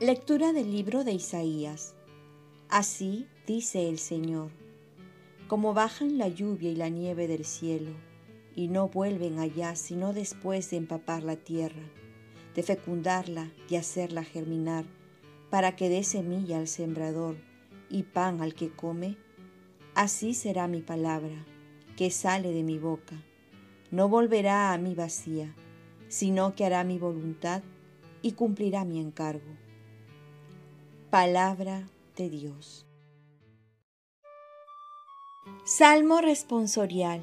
Lectura del libro de Isaías. Así dice el Señor, como bajan la lluvia y la nieve del cielo, y no vuelven allá sino después de empapar la tierra, de fecundarla y hacerla germinar, para que dé semilla al sembrador y pan al que come, así será mi palabra, que sale de mi boca. No volverá a mí vacía, sino que hará mi voluntad y cumplirá mi encargo. Palabra de Dios. Salmo responsorial.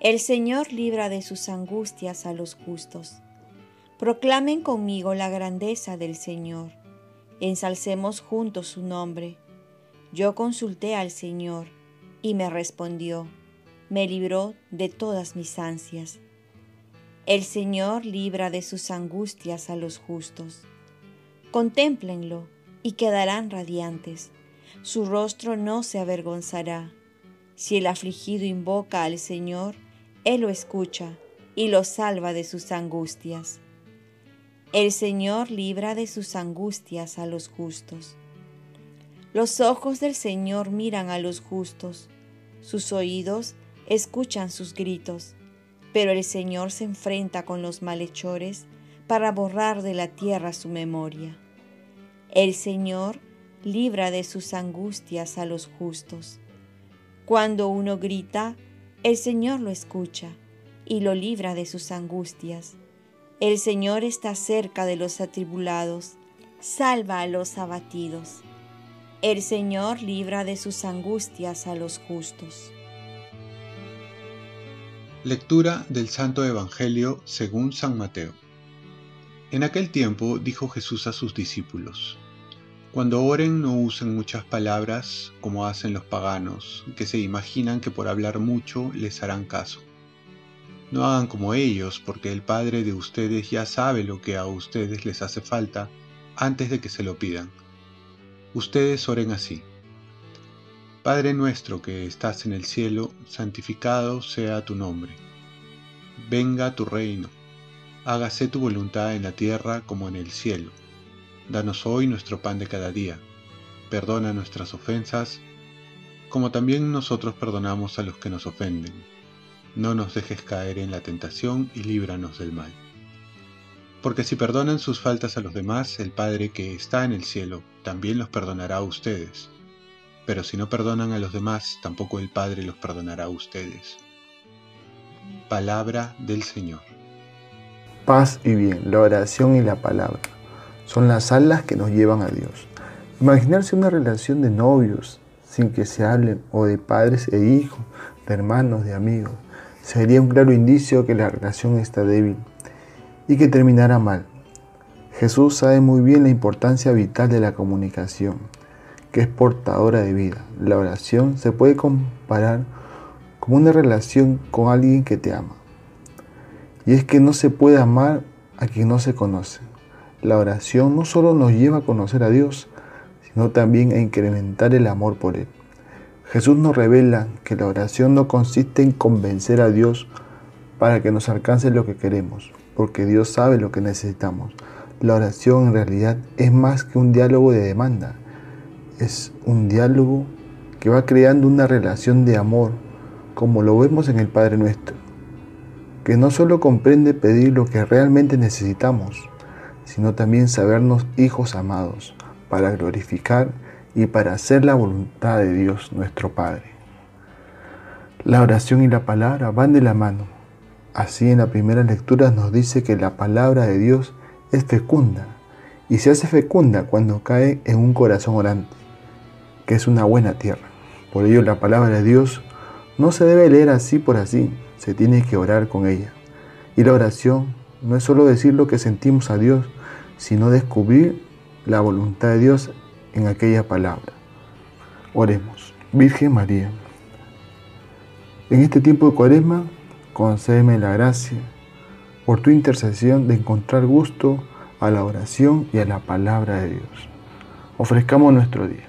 El Señor libra de sus angustias a los justos. Proclamen conmigo la grandeza del Señor. Ensalcemos juntos su nombre. Yo consulté al Señor y me respondió. Me libró de todas mis ansias. El Señor libra de sus angustias a los justos. Contémplenlo y quedarán radiantes. Su rostro no se avergonzará. Si el afligido invoca al Señor, Él lo escucha y lo salva de sus angustias. El Señor libra de sus angustias a los justos. Los ojos del Señor miran a los justos, sus oídos escuchan sus gritos, pero el Señor se enfrenta con los malhechores para borrar de la tierra su memoria. El Señor libra de sus angustias a los justos. Cuando uno grita, el Señor lo escucha y lo libra de sus angustias. El Señor está cerca de los atribulados, salva a los abatidos. El Señor libra de sus angustias a los justos. Lectura del Santo Evangelio según San Mateo. En aquel tiempo dijo Jesús a sus discípulos, cuando oren no usen muchas palabras como hacen los paganos, que se imaginan que por hablar mucho les harán caso. No hagan como ellos, porque el Padre de ustedes ya sabe lo que a ustedes les hace falta antes de que se lo pidan. Ustedes oren así. Padre nuestro que estás en el cielo, santificado sea tu nombre. Venga tu reino. Hágase tu voluntad en la tierra como en el cielo. Danos hoy nuestro pan de cada día. Perdona nuestras ofensas, como también nosotros perdonamos a los que nos ofenden. No nos dejes caer en la tentación y líbranos del mal. Porque si perdonan sus faltas a los demás, el Padre que está en el cielo también los perdonará a ustedes. Pero si no perdonan a los demás, tampoco el Padre los perdonará a ustedes. Palabra del Señor. Paz y bien, la oración y la palabra son las alas que nos llevan a Dios. Imaginarse una relación de novios sin que se hablen o de padres e hijos, de hermanos, de amigos, sería un claro indicio que la relación está débil y que terminará mal. Jesús sabe muy bien la importancia vital de la comunicación, que es portadora de vida. La oración se puede comparar como una relación con alguien que te ama. Y es que no se puede amar a quien no se conoce. La oración no solo nos lleva a conocer a Dios, sino también a incrementar el amor por Él. Jesús nos revela que la oración no consiste en convencer a Dios para que nos alcance lo que queremos, porque Dios sabe lo que necesitamos. La oración en realidad es más que un diálogo de demanda, es un diálogo que va creando una relación de amor, como lo vemos en el Padre Nuestro, que no solo comprende pedir lo que realmente necesitamos, sino también sabernos hijos amados, para glorificar y para hacer la voluntad de Dios nuestro Padre. La oración y la palabra van de la mano. Así en la primera lectura nos dice que la palabra de Dios es fecunda y se hace fecunda cuando cae en un corazón orante, que es una buena tierra. Por ello la palabra de Dios no se debe leer así por así, se tiene que orar con ella. Y la oración no es solo decir lo que sentimos a Dios, sino descubrir la voluntad de Dios en aquella palabra. Oremos. Virgen María, en este tiempo de cuaresma, concédeme la gracia por tu intercesión de encontrar gusto a la oración y a la palabra de Dios. Ofrezcamos nuestro día.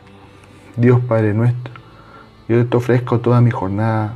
Dios Padre nuestro, yo te ofrezco toda mi jornada